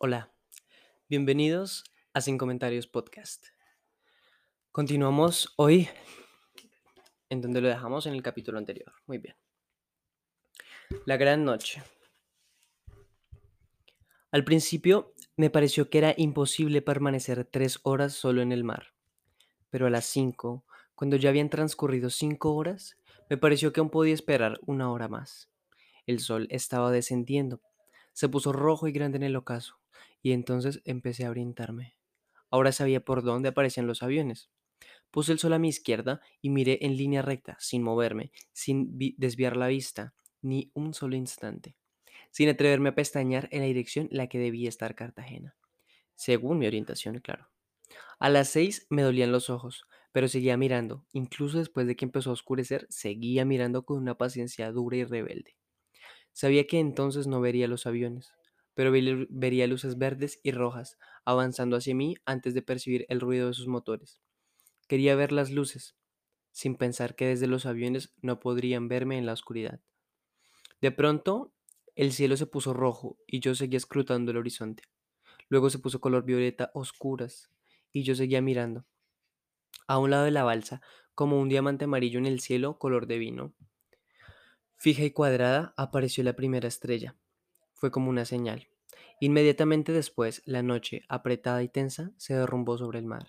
Hola, bienvenidos a Sin Comentarios Podcast. Continuamos hoy en donde lo dejamos en el capítulo anterior. Muy bien. La gran noche. Al principio me pareció que era imposible permanecer tres horas solo en el mar, pero a las cinco, cuando ya habían transcurrido cinco horas, me pareció que aún podía esperar una hora más. El sol estaba descendiendo, se puso rojo y grande en el ocaso, y entonces empecé a orientarme. Ahora sabía por dónde aparecían los aviones. Puse el sol a mi izquierda y miré en línea recta, sin moverme, sin vi- desviar la vista, ni un solo instante, sin atreverme a pestañear en la dirección en la que debía estar Cartagena, según mi orientación, claro. A las seis me dolían los ojos, pero seguía mirando, incluso después de que empezó a oscurecer, seguía mirando con una paciencia dura y rebelde. Sabía que entonces no vería los aviones, pero vería luces verdes y rojas avanzando hacia mí antes de percibir el ruido de sus motores. Quería ver las luces, sin pensar que desde los aviones no podrían verme en la oscuridad. De pronto, el cielo se puso rojo y yo seguía escrutando el horizonte. Luego se puso color violeta oscuras y yo seguía mirando. A un lado de la balsa, como un diamante amarillo en el cielo color de vino. Fija y cuadrada apareció la primera estrella. Fue como una señal. Inmediatamente después, la noche, apretada y tensa, se derrumbó sobre el mar.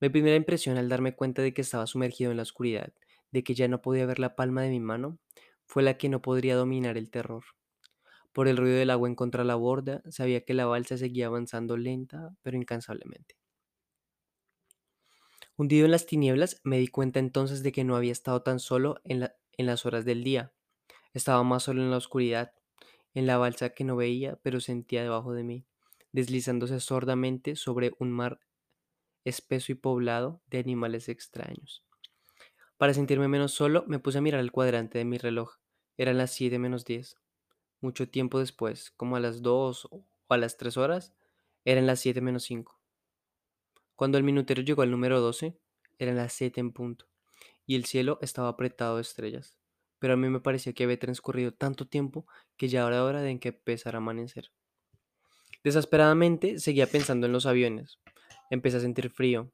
Mi primera impresión al darme cuenta de que estaba sumergido en la oscuridad, de que ya no podía ver la palma de mi mano, fue la que no podría dominar el terror. Por el ruido del agua en contra la borda, sabía que la balsa seguía avanzando lenta, pero incansablemente. Hundido en las tinieblas, me di cuenta entonces de que no había estado tan solo en, en las horas del día. Estaba más solo en la oscuridad, en la balsa que no veía, pero sentía debajo de mí, deslizándose sordamente sobre un mar espeso y poblado de animales extraños. Para sentirme menos solo, me puse a mirar el cuadrante de mi reloj. Eran las 7 menos 10. Mucho tiempo después, como a las 2 o a las 3 horas, eran las 7 menos 5. Cuando el minutero llegó al número 12, eran las 7 en punto, y el cielo estaba apretado de estrellas. Pero a mí me parecía que había transcurrido tanto tiempo que ya era hora de en que empezara a amanecer. Desesperadamente seguía pensando en los aviones. Empecé a sentir frío.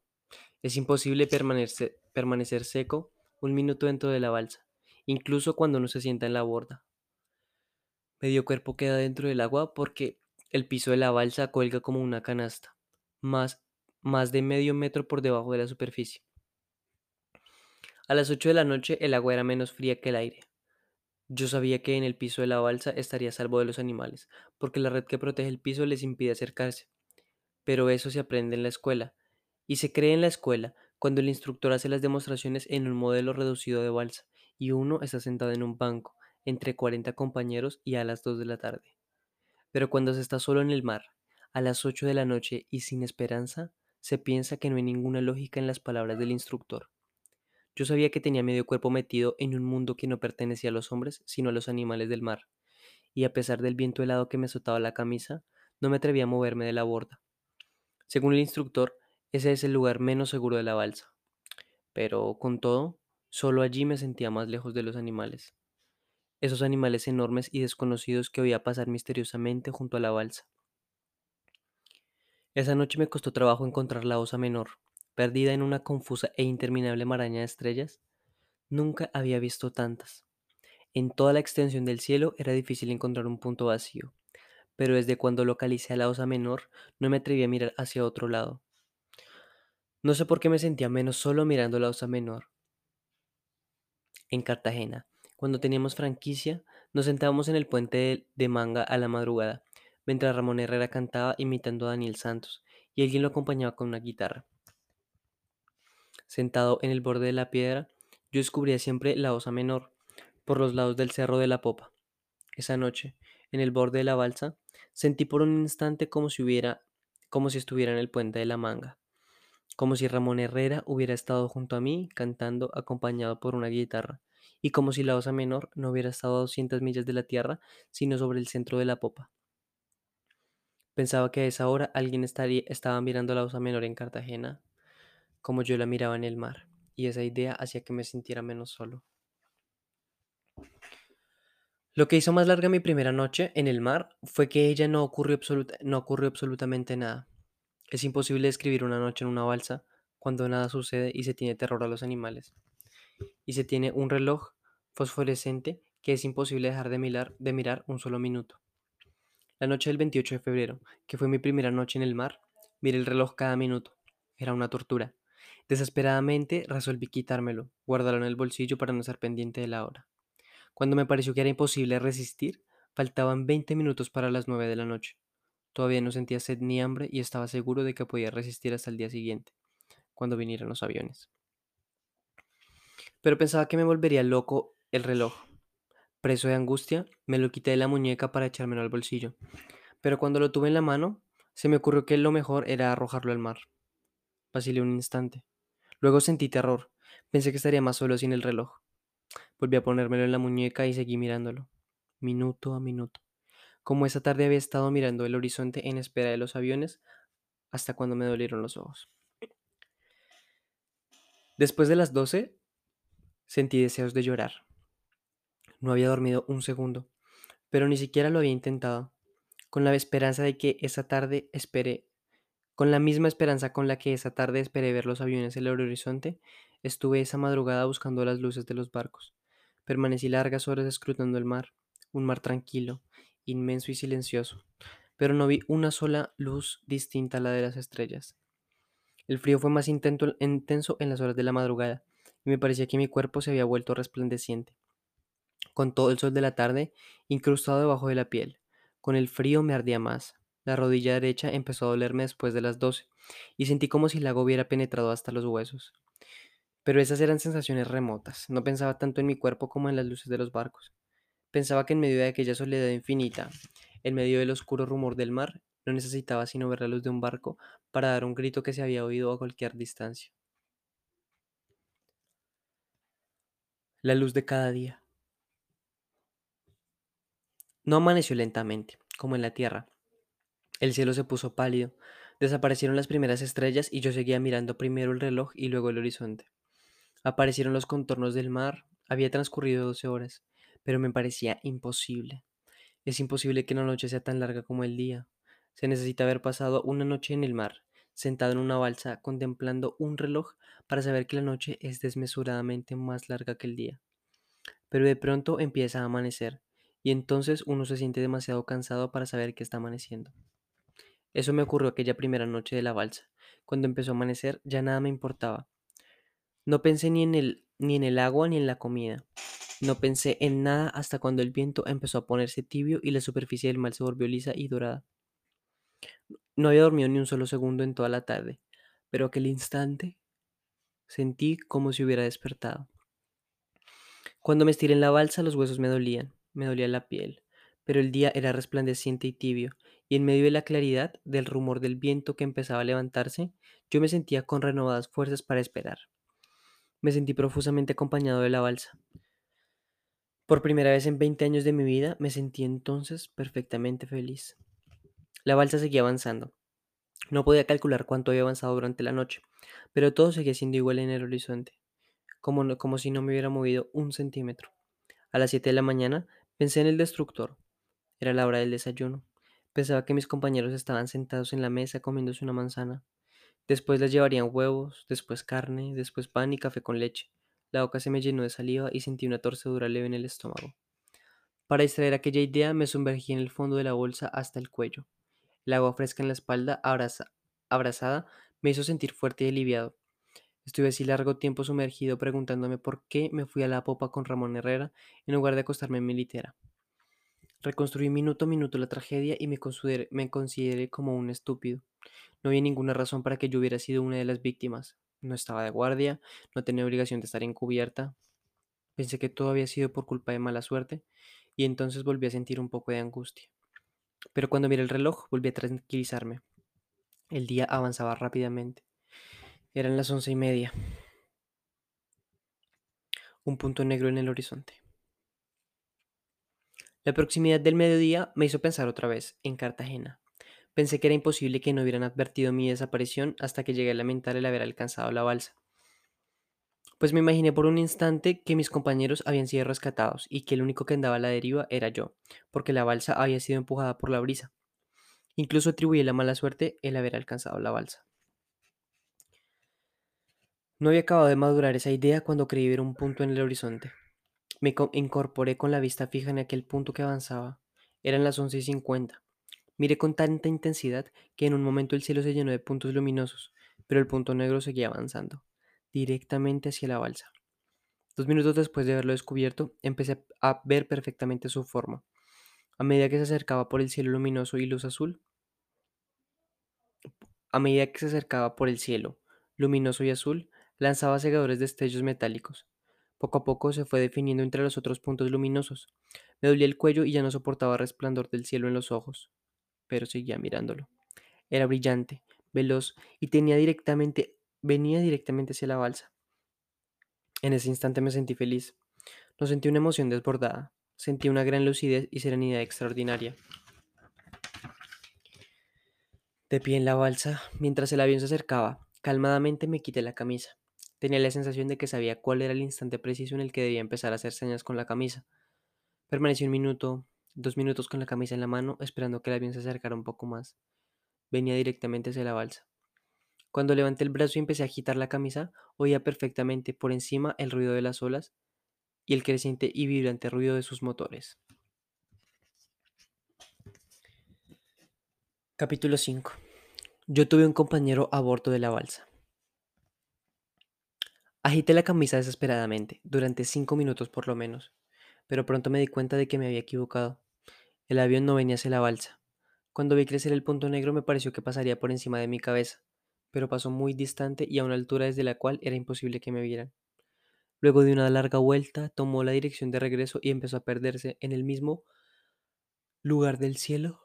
Es imposible permanecer, seco un minuto dentro de la balsa, incluso cuando uno se sienta en la borda. Medio cuerpo queda dentro del agua porque el piso de la balsa cuelga como una canasta, más de medio metro por debajo de la superficie. A las 8 de la noche el agua era menos fría que el aire. Yo sabía que en el piso de la balsa estaría salvo de los animales, porque la red que protege el piso les impide acercarse. Pero eso se aprende en la escuela, y se cree en la escuela cuando el instructor hace las demostraciones en un modelo reducido de balsa, y uno está sentado en un banco, entre 40 compañeros y a las 2 de la tarde. Pero cuando se está solo en el mar, a las 8 de la noche y sin esperanza, se piensa que no hay ninguna lógica en las palabras del instructor. Yo sabía que tenía medio cuerpo metido en un mundo que no pertenecía a los hombres, sino a los animales del mar, y a pesar del viento helado que me azotaba la camisa, no me atrevía a moverme de la borda. Según el instructor, ese es el lugar menos seguro de la balsa. Pero, con todo, solo allí me sentía más lejos de los animales. Esos animales enormes y desconocidos que oía pasar misteriosamente junto a la balsa. Esa noche me costó trabajo encontrar la osa menor, perdida en una confusa e interminable maraña de estrellas. Nunca había visto tantas. En toda la extensión del cielo era difícil encontrar un punto vacío, pero desde cuando localicé a la osa menor no me atreví a mirar hacia otro lado. No sé por qué me sentía menos solo mirando la osa menor. En Cartagena, cuando teníamos franquicia, nos sentábamos en el puente de, manga a la madrugada, mientras Ramón Herrera cantaba imitando a Daniel Santos, y alguien lo acompañaba con una guitarra. Sentado en el borde de la piedra, yo descubría siempre la osa menor, por los lados del cerro de la popa. Esa noche, en el borde de la balsa, sentí por un instante como si hubiera, como si estuviera en el puente de la manga, como si Ramón Herrera hubiera estado junto a mí cantando acompañado por una guitarra, y como si la osa menor no hubiera estado a 200 millas de la tierra, sino sobre el centro de la popa. Pensaba que a esa hora alguien estaría, estaba mirando la osa menor en Cartagena, como yo la miraba en el mar, y esa idea hacía que me sintiera menos solo. Lo que hizo más larga mi primera noche en el mar fue que ella no ocurrió, no ocurrió absolutamente nada. Es imposible describir una noche en una balsa cuando nada sucede y se tiene terror a los animales. Y se tiene un reloj fosforescente que es imposible dejar de mirar, de mirar un solo minuto. La noche del 28 de febrero, que fue mi primera noche en el mar, miré el reloj cada minuto. Era una tortura. Desesperadamente resolví quitármelo, guardarlo en el bolsillo para no estar pendiente de la hora. Cuando me pareció que era imposible resistir, faltaban 20 minutos para las 9 de la noche. Todavía no sentía sed ni hambre y estaba seguro de que podía resistir hasta el día siguiente, cuando vinieran los aviones. Pero pensaba que me volvería loco el reloj. Preso de angustia, me lo quité de la muñeca para echármelo al bolsillo. Pero cuando lo tuve en la mano, se me ocurrió que lo mejor era arrojarlo al mar. Vacilé un instante. Luego sentí terror. Pensé que estaría más solo sin el reloj. Volví a ponérmelo en la muñeca y seguí mirándolo, minuto a minuto. Como esa tarde había estado mirando el horizonte en espera de los aviones hasta cuando me dolieron los ojos. Después de las 12, sentí deseos de llorar. No había dormido un segundo, pero ni siquiera lo había intentado, con la esperanza de que esa tarde esperé, con la misma esperanza con la que esa tarde esperé ver los aviones en el horizonte, estuve esa madrugada buscando las luces de los barcos. Permanecí largas horas escrutando el mar, un mar tranquilo, inmenso y silencioso, pero no vi una sola luz distinta a la de las estrellas. El frío fue más intenso en las horas de la madrugada, y me parecía que mi cuerpo se había vuelto resplandeciente, con todo el sol de la tarde incrustado debajo de la piel. Con el frío me ardía más. La rodilla derecha empezó a dolerme después de las 12, y sentí como si el lago hubiera penetrado hasta los huesos. Pero esas eran sensaciones remotas. No pensaba tanto en mi cuerpo como en las luces de los barcos. Pensaba que en medio de aquella soledad infinita, en medio del oscuro rumor del mar, no necesitaba sino ver la luz de un barco para dar un grito que se había oído a cualquier distancia. La luz de cada día. No amaneció lentamente, como en la tierra. El cielo se puso pálido, desaparecieron las primeras estrellas y yo seguía mirando primero el reloj y luego el horizonte. Aparecieron los contornos del mar, había transcurrido 12 horas, pero me parecía imposible. Es imposible que la noche sea tan larga como el día. Se necesita haber pasado una noche en el mar, sentado en una balsa, contemplando un reloj para saber que la noche es desmesuradamente más larga que el día. Pero de pronto empieza a amanecer, y entonces uno se siente demasiado cansado para saber que está amaneciendo. Eso me ocurrió aquella primera noche de la balsa. Cuando empezó a amanecer ya nada me importaba. No pensé ni en el, ni en el agua ni en la comida. No pensé en nada hasta cuando el viento empezó a ponerse tibio y la superficie del mar se volvió lisa y dorada. No había dormido ni un solo segundo en toda la tarde, pero aquel instante sentí como si hubiera despertado. Cuando me estiré en la balsa los huesos me dolían, me dolía la piel, pero el día era resplandeciente y tibio, y en medio de la claridad del rumor del viento que empezaba a levantarse, yo me sentía con renovadas fuerzas para esperar. Me sentí profusamente acompañado de la balsa. Por primera vez en 20 años de mi vida me sentí entonces perfectamente feliz. La balsa seguía avanzando. No podía calcular cuánto había avanzado durante la noche, pero todo seguía siendo igual en el horizonte, como, como si no me hubiera movido un centímetro. A las 7 de la mañana pensé en el destructor. Era la hora del desayuno. Pensaba que mis compañeros estaban sentados en la mesa comiéndose una manzana. Después les llevarían huevos, después carne, después pan y café con leche. La boca se me llenó de saliva y sentí una torcedura leve en el estómago. Para distraer aquella idea me sumergí en el fondo de la bolsa hasta el cuello. El agua fresca en la espalda, abraza- abrazada, me hizo sentir fuerte y aliviado. Estuve así largo tiempo sumergido preguntándome por qué me fui a la popa con Ramón Herrera en lugar de acostarme en mi litera. Reconstruí minuto a minuto la tragedia y me consideré, me consideré como un estúpido. No había ninguna razón para que yo hubiera sido una de las víctimas. No estaba de guardia, no tenía obligación de estar encubierta. Pensé que todo había sido por culpa de mala suerte y entonces volví a sentir un poco de angustia. Pero cuando miré el reloj volví a tranquilizarme. El día avanzaba rápidamente. Eran las once y media. Un punto negro en el horizonte. La proximidad del mediodía me hizo pensar otra vez en Cartagena. Pensé que era imposible que no hubieran advertido mi desaparición hasta que llegué a lamentar el haber alcanzado la balsa. Pues me imaginé por un instante que mis compañeros habían sido rescatados y que el único que andaba a la deriva era yo, porque la balsa había sido empujada por la brisa. Incluso atribuí la mala suerte el haber alcanzado la balsa. No había acabado de madurar esa idea cuando creí ver un punto en el horizonte. Me co- incorporé con la vista fija en aquel punto que avanzaba. Eran las once y cincuenta. Miré con tanta intensidad que en un momento el cielo se llenó de puntos luminosos, pero el punto negro seguía avanzando, directamente hacia la balsa. Dos minutos después de haberlo descubierto, empecé a ver perfectamente su forma. A medida que se acercaba por el cielo luminoso y luz azul, a medida que se acercaba por el cielo luminoso y azul, lanzaba cegadores destellos metálicos. Poco a poco se fue definiendo entre los otros puntos luminosos. Me dolía el cuello y ya no soportaba resplandor del cielo en los ojos, pero seguía mirándolo. Era brillante, veloz y tenía directamente, venía directamente hacia la balsa. En ese instante me sentí feliz. No sentí una emoción desbordada, sentí una gran lucidez y serenidad extraordinaria. De pie en la balsa, mientras el avión se acercaba, calmadamente me quité la camisa. Tenía la sensación de que sabía cuál era el instante preciso en el que debía empezar a hacer señas con la camisa. Permanecí un minuto, dos minutos con la camisa en la mano, esperando que el avión se acercara un poco más. Venía directamente hacia la balsa. Cuando levanté el brazo y empecé a agitar la camisa, oía perfectamente por encima el ruido de las olas y el creciente y vibrante ruido de sus motores. Capítulo 5. Yo tuve un compañero a bordo de la balsa. Agité la camisa desesperadamente, durante cinco minutos por lo menos, pero pronto me di cuenta de que me había equivocado. El avión no venía hacia la balsa. Cuando vi crecer el punto negro me pareció que pasaría por encima de mi cabeza, pero pasó muy distante y a una altura desde la cual era imposible que me vieran. Luego de una larga vuelta, tomó la dirección de regreso y empezó a perderse en el mismo lugar del cielo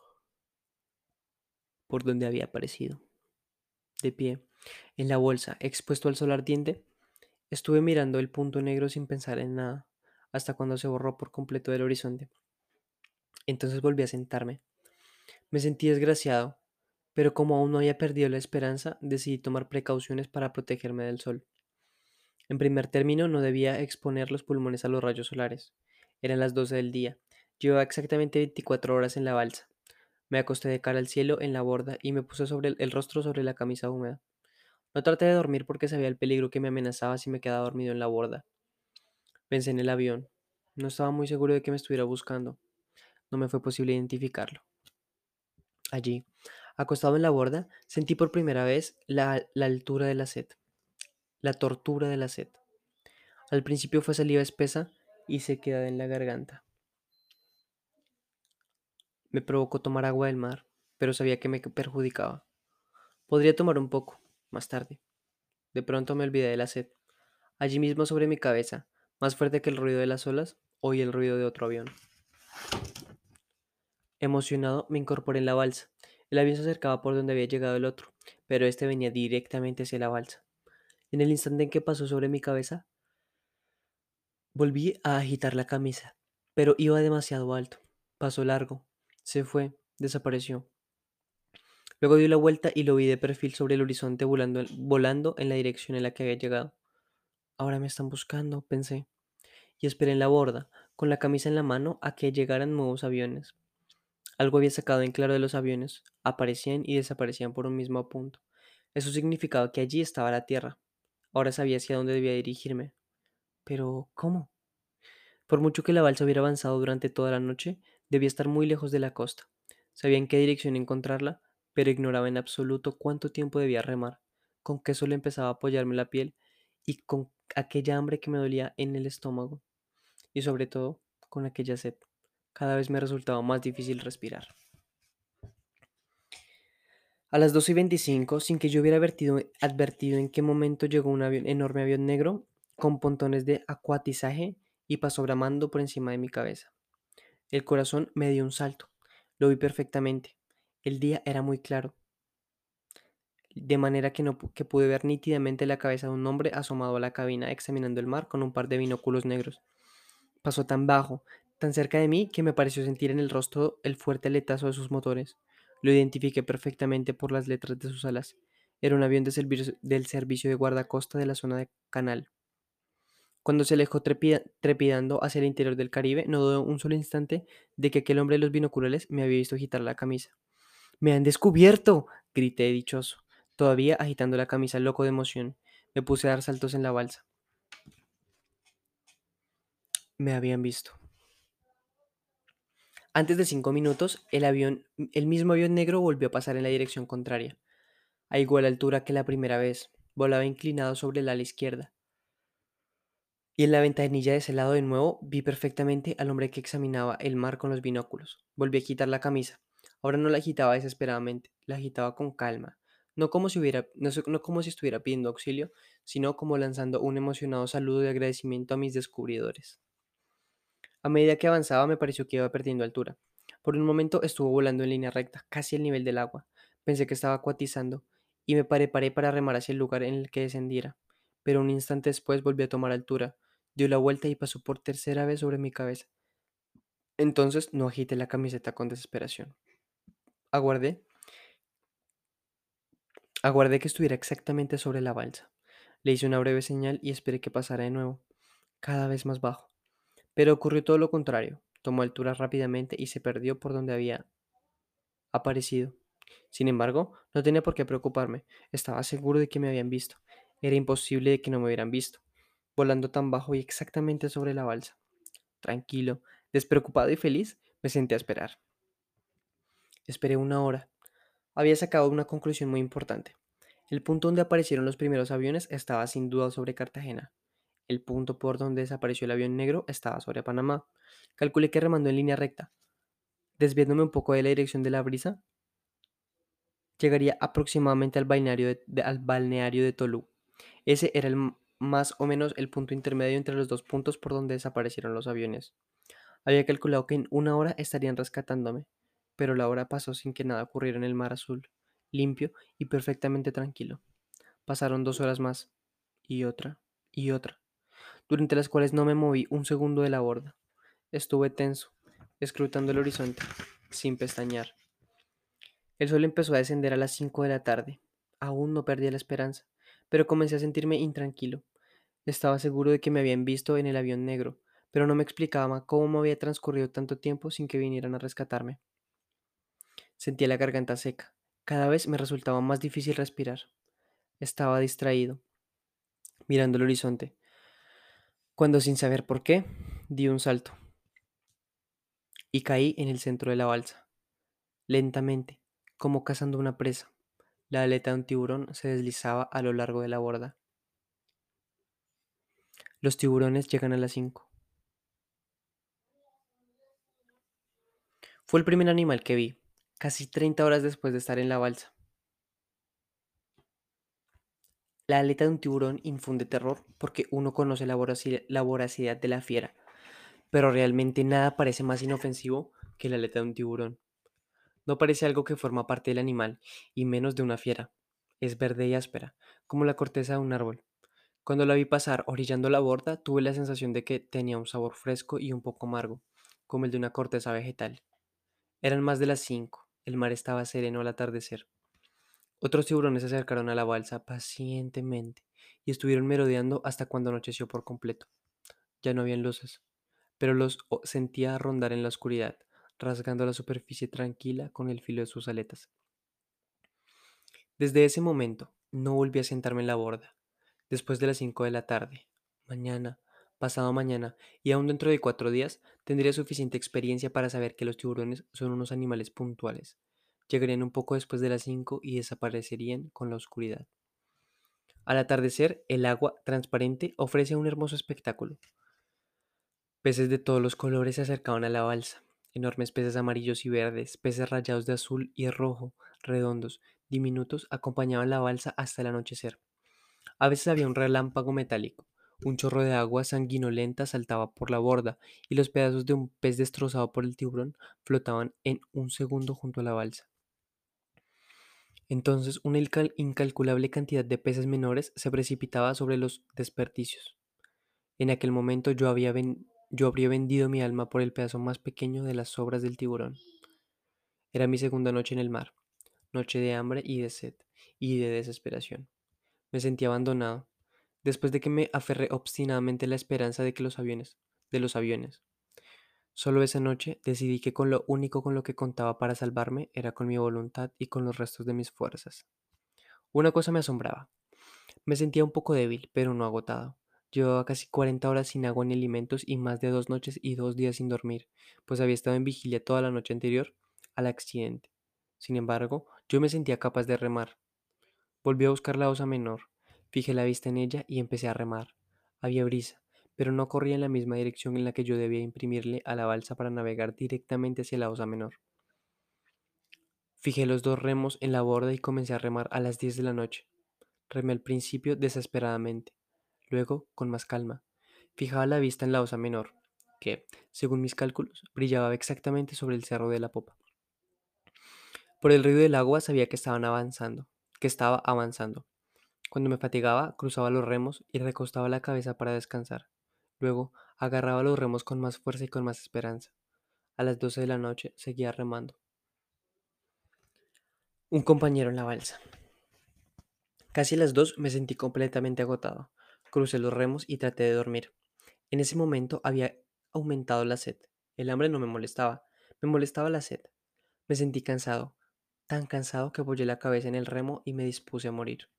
por donde había aparecido. De pie, en la bolsa, expuesto al sol ardiente, estuve mirando el punto negro sin pensar en nada, hasta cuando se borró por completo del horizonte. Entonces volví a sentarme. Me sentí desgraciado, pero como aún no había perdido la esperanza, decidí tomar precauciones para protegerme del sol. En primer término, no debía exponer los pulmones a los rayos solares. Eran las 12 del día. Llevaba exactamente 24 horas en la balsa. Me acosté de cara al cielo en la borda y me puse sobre el, el rostro sobre la camisa húmeda. No traté de dormir porque sabía el peligro que me amenazaba si me quedaba dormido en la borda. Pensé en el avión. No estaba muy seguro de que me estuviera buscando. No me fue posible identificarlo. Allí, acostado en la borda, sentí por primera vez la, la altura de la sed, la tortura de la sed. Al principio fue saliva espesa y sequedad en la garganta. Me provocó tomar agua del mar, pero sabía que me perjudicaba. Podría tomar un poco, más tarde. De pronto me olvidé de la sed. Allí mismo sobre mi cabeza, más fuerte que el ruido de las olas, oí el ruido de otro avión. Emocionado, me incorporé en la balsa. El avión se acercaba por donde había llegado el otro, pero este venía directamente hacia la balsa. En el instante en que pasó sobre mi cabeza, volví a agitar la camisa, pero iba demasiado alto. Pasó largo, se fue, desapareció. Luego dio la vuelta y lo vi de perfil sobre el horizonte volando, volando en la dirección en la que había llegado. Ahora me están buscando, pensé, y esperé en la borda, con la camisa en la mano, a que llegaran nuevos aviones. Algo había sacado en claro de los aviones, aparecían y desaparecían por un mismo punto. Eso significaba que allí estaba la Tierra. Ahora sabía hacia dónde debía dirigirme. Pero, ¿cómo? Por mucho que la balsa hubiera avanzado durante toda la noche, debía estar muy lejos de la costa. Sabía en qué dirección encontrarla, pero ignoraba en absoluto cuánto tiempo debía remar, con qué solo empezaba a apoyarme la piel y con aquella hambre que me dolía en el estómago, y sobre todo con aquella sed. Cada vez me resultaba más difícil respirar. A las 12 y 25, sin que yo hubiera advertido, advertido en qué momento llegó un avión, enorme avión negro con pontones de acuatizaje y pasó bramando por encima de mi cabeza. El corazón me dio un salto. Lo vi perfectamente. El día era muy claro, de manera que, no, que pude ver nítidamente la cabeza de un hombre asomado a la cabina examinando el mar con un par de binóculos negros. Pasó tan bajo, tan cerca de mí, que me pareció sentir en el rostro el fuerte aletazo de sus motores. Lo identifiqué perfectamente por las letras de sus alas. Era un avión de del servicio de guardacosta de la zona de canal. Cuando se alejó trepida- trepidando hacia el interior del Caribe, no dudó un solo instante de que aquel hombre de los binoculares me había visto agitar la camisa. ¡Me han descubierto! grité dichoso, todavía agitando la camisa loco de emoción. Me puse a dar saltos en la balsa. Me habían visto. Antes de cinco minutos, el avión, el mismo avión negro volvió a pasar en la dirección contraria, a igual altura que la primera vez. Volaba inclinado sobre el ala izquierda. Y en la ventanilla de ese lado de nuevo vi perfectamente al hombre que examinaba el mar con los binóculos. Volví a quitar la camisa. Ahora no la agitaba desesperadamente, la agitaba con calma, no como si hubiera, no, como si estuviera pidiendo auxilio, sino como lanzando un emocionado saludo de agradecimiento a mis descubridores. A medida que avanzaba me pareció que iba perdiendo altura. Por un momento estuvo volando en línea recta, casi al nivel del agua. Pensé que estaba acuatizando y me preparé para remar hacia el lugar en el que descendiera. Pero un instante después volvió a tomar altura, dio la vuelta y pasó por tercera vez sobre mi cabeza. Entonces no agité la camiseta con desesperación. Aguardé, aguardé que estuviera exactamente sobre la balsa. Le hice una breve señal y esperé que pasara de nuevo, cada vez más bajo. Pero ocurrió todo lo contrario. Tomó altura rápidamente y se perdió por donde había aparecido. Sin embargo, no tenía por qué preocuparme. Estaba seguro de que me habían visto. Era imposible que no me hubieran visto, volando tan bajo y exactamente sobre la balsa. Tranquilo, despreocupado y feliz, me senté a esperar. Esperé una hora. Había sacado una conclusión muy importante. El punto donde aparecieron los primeros aviones estaba sin duda sobre Cartagena. El punto por donde desapareció el avión negro estaba sobre Panamá. Calculé que remando en línea recta, desviándome un poco de la dirección de la brisa, llegaría aproximadamente al balneario de, de- Tolú. Ese era más o menos el punto intermedio entre los dos puntos por donde desaparecieron los aviones. Había calculado que en una hora estarían rescatándome, pero la hora pasó sin que nada ocurriera en el mar azul, limpio y perfectamente tranquilo. Pasaron dos horas más, y otra, y otra, durante las cuales no me moví un segundo de la borda. Estuve tenso, escrutando el horizonte, sin pestañear. El sol empezó a descender a las 5 de la tarde. Aún no perdía la esperanza, pero comencé a sentirme intranquilo. Estaba seguro de que me habían visto en el avión negro, pero no me explicaba cómo había transcurrido tanto tiempo sin que vinieran a rescatarme. Sentía la garganta seca. Cada vez me resultaba más difícil respirar. Estaba distraído, mirando el horizonte, cuando sin saber por qué, di un salto y caí en el centro de la balsa. Lentamente, como cazando una presa, la aleta de un tiburón se deslizaba a lo largo de la borda. Los tiburones llegan a las 5. Fue el primer animal que vi, casi 30 horas después de estar en la balsa. La aleta de un tiburón infunde terror porque uno conoce la voraci- la voracidad de la fiera, pero realmente nada parece más inofensivo que la aleta de un tiburón. No parece algo que forma parte del animal, y menos de una fiera. Es verde y áspera, como la corteza de un árbol. Cuando la vi pasar orillando la borda, tuve la sensación de que tenía un sabor fresco y un poco amargo, como el de una corteza vegetal. Eran más de las cinco. El mar estaba sereno al atardecer. Otros tiburones se acercaron a la balsa pacientemente y estuvieron merodeando hasta cuando anocheció por completo. Ya no habían luces, pero los sentía rondar en la oscuridad, rasgando la superficie tranquila con el filo de sus aletas. Desde ese momento, no volví a sentarme en la borda. Después de las 5 de la tarde, mañana, pasado mañana y aún dentro de cuatro días, tendría suficiente experiencia para saber que los tiburones son unos animales puntuales. Llegarían un poco después de las 5 y desaparecerían con la oscuridad. Al atardecer, el agua, transparente, ofrece un hermoso espectáculo. Peces de todos los colores se acercaban a la balsa. Enormes peces amarillos y verdes, peces rayados de azul y rojo, redondos, diminutos, acompañaban la balsa hasta el anochecer. A veces había un relámpago metálico. Un chorro de agua sanguinolenta saltaba por la borda y los pedazos de un pez destrozado por el tiburón flotaban en un segundo junto a la balsa. Entonces una incal- incalculable cantidad de peces menores se precipitaba sobre los desperdicios. En aquel momento yo, había yo habría vendido mi alma por el pedazo más pequeño de las sobras del tiburón. Era mi segunda noche en el mar, noche de hambre y de sed, y de desesperación. Me sentía abandonado, después de que me aferré obstinadamente la esperanza de que los aviones, de los aviones. Solo esa noche decidí que con lo único con lo que contaba para salvarme era con mi voluntad y con los restos de mis fuerzas. Una cosa me asombraba. Me sentía un poco débil, pero no agotado. Llevaba casi 40 horas sin agua ni alimentos y más de dos noches y dos días sin dormir, pues había estado en vigilia toda la noche anterior al accidente. Sin embargo, yo me sentía capaz de remar. Volví a buscar la osa menor, fijé la vista en ella y empecé a remar. Había brisa, pero no corría en la misma dirección en la que yo debía imprimirle a la balsa para navegar directamente hacia la osa menor. Fijé los dos remos en la borda y comencé a remar a las 10 de la noche. Remé al principio desesperadamente, luego con más calma. Fijaba la vista en la osa menor, que, según mis cálculos, brillaba exactamente sobre el cerro de la popa. Por el ruido del agua sabía que estaban avanzando, que estaba avanzando. Cuando me fatigaba, cruzaba los remos y recostaba la cabeza para descansar. Luego, agarraba los remos con más fuerza y con más esperanza. A las 12 de la noche seguía remando. Un compañero en la balsa. Casi a las dos me sentí completamente agotado. Crucé los remos y traté de dormir. En ese momento había aumentado la sed. El hambre no me molestaba, me molestaba la sed. Me sentí cansado, tan cansado que apoyé la cabeza en el remo y me dispuse a morir.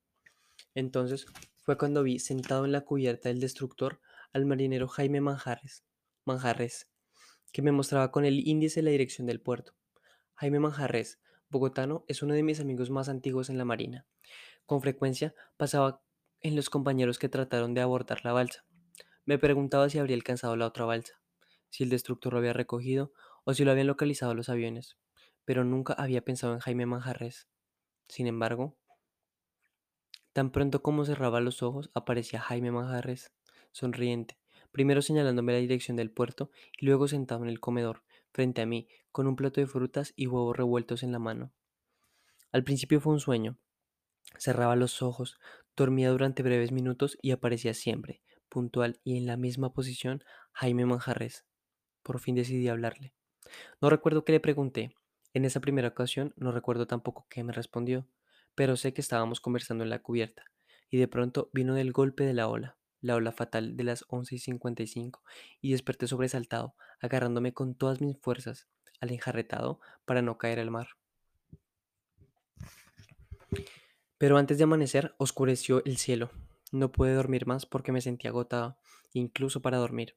Entonces fue cuando vi sentado en la cubierta del destructor al marinero Jaime Manjarres, Manjarres, que me mostraba con el índice la dirección del puerto. Jaime Manjarres, bogotano, es uno de mis amigos más antiguos en la marina. Con frecuencia pasaba en los compañeros que trataron de abordar la balsa. Me preguntaba si habría alcanzado la otra balsa, si el destructor lo había recogido o si lo habían localizado los aviones, pero nunca había pensado en Jaime Manjarres. Sin embargo, tan pronto como cerraba los ojos aparecía Jaime Manjarres, sonriente, primero señalándome la dirección del puerto y luego sentado en el comedor, frente a mí, con un plato de frutas y huevos revueltos en la mano. Al principio fue un sueño. Cerraba los ojos, dormía durante breves minutos y aparecía siempre, puntual y en la misma posición, Jaime Manjarres. Por fin decidí hablarle. No recuerdo qué le pregunté. En esa primera ocasión no recuerdo tampoco qué me respondió, pero sé que estábamos conversando en la cubierta, y de pronto vino del golpe de la ola la ola fatal de las 11 y 55, y desperté sobresaltado, agarrándome con todas mis fuerzas al enjarretado para no caer al mar. Pero antes de amanecer, oscureció el cielo. No pude dormir más porque me sentía agotado, incluso para dormir.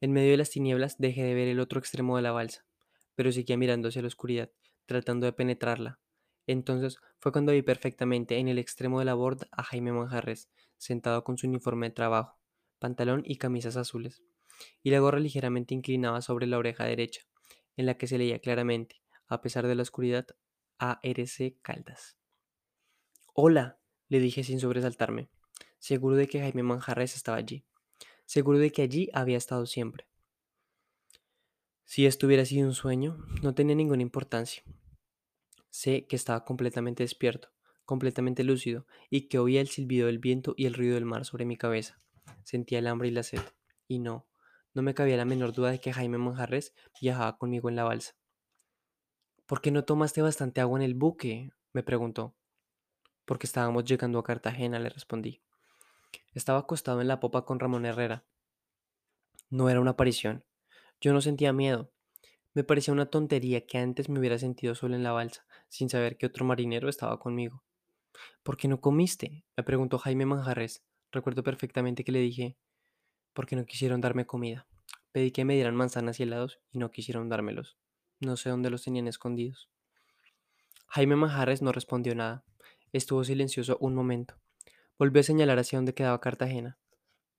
En medio de las tinieblas dejé de ver el otro extremo de la balsa, pero seguía mirando hacia la oscuridad, tratando de penetrarla. Entonces fue cuando vi perfectamente en el extremo de la borda a Jaime Manjarres, sentado con su uniforme de trabajo, pantalón y camisas azules, y la gorra ligeramente inclinada sobre la oreja derecha, en la que se leía claramente, a pesar de la oscuridad, ARC Caldas. Hola, le dije sin sobresaltarme, seguro de que Jaime Manjarres estaba allí, seguro de que allí había estado siempre. Si esto hubiera sido un sueño, no tenía ninguna importancia. Sé que estaba completamente despierto, completamente lúcido, y que oía el silbido del viento y el ruido del mar sobre mi cabeza. Sentía el hambre y la sed. Y no, no me cabía la menor duda de que Jaime Manjarres viajaba conmigo en la balsa. ¿Por qué no tomaste bastante agua en el buque? me preguntó. Porque estábamos llegando a Cartagena, le respondí. Estaba acostado en la popa con Ramón Herrera. No era una aparición. Yo no sentía miedo. Me parecía una tontería que antes me hubiera sentido solo en la balsa, sin saber que otro marinero estaba conmigo. ¿Por qué no comiste? me preguntó Jaime Manjarres. Recuerdo perfectamente que le dije, porque no quisieron darme comida. Pedí que me dieran manzanas y helados y no quisieron dármelos. No sé dónde los tenían escondidos. Jaime Manjarres no respondió nada. Estuvo silencioso un momento. Volvió a señalar hacia donde quedaba Cartagena.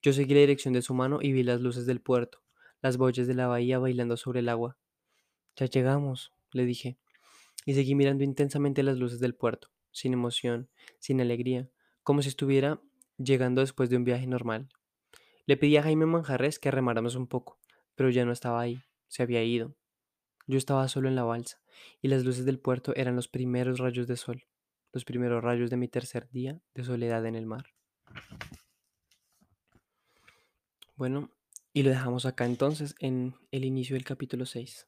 Yo seguí la dirección de su mano y vi las luces del puerto, las boyas de la bahía bailando sobre el agua. Ya llegamos, le dije, y seguí mirando intensamente las luces del puerto sin emoción, sin alegría, como si estuviera llegando después de un viaje normal. Le pedí a Jaime Manjarres que remáramos un poco, pero ya no estaba ahí, se había ido. Yo estaba solo en la balsa, y las luces del puerto eran los primeros rayos de sol, los primeros rayos de mi tercer día de soledad en el mar. Bueno, y lo dejamos acá entonces en el inicio del capítulo 6.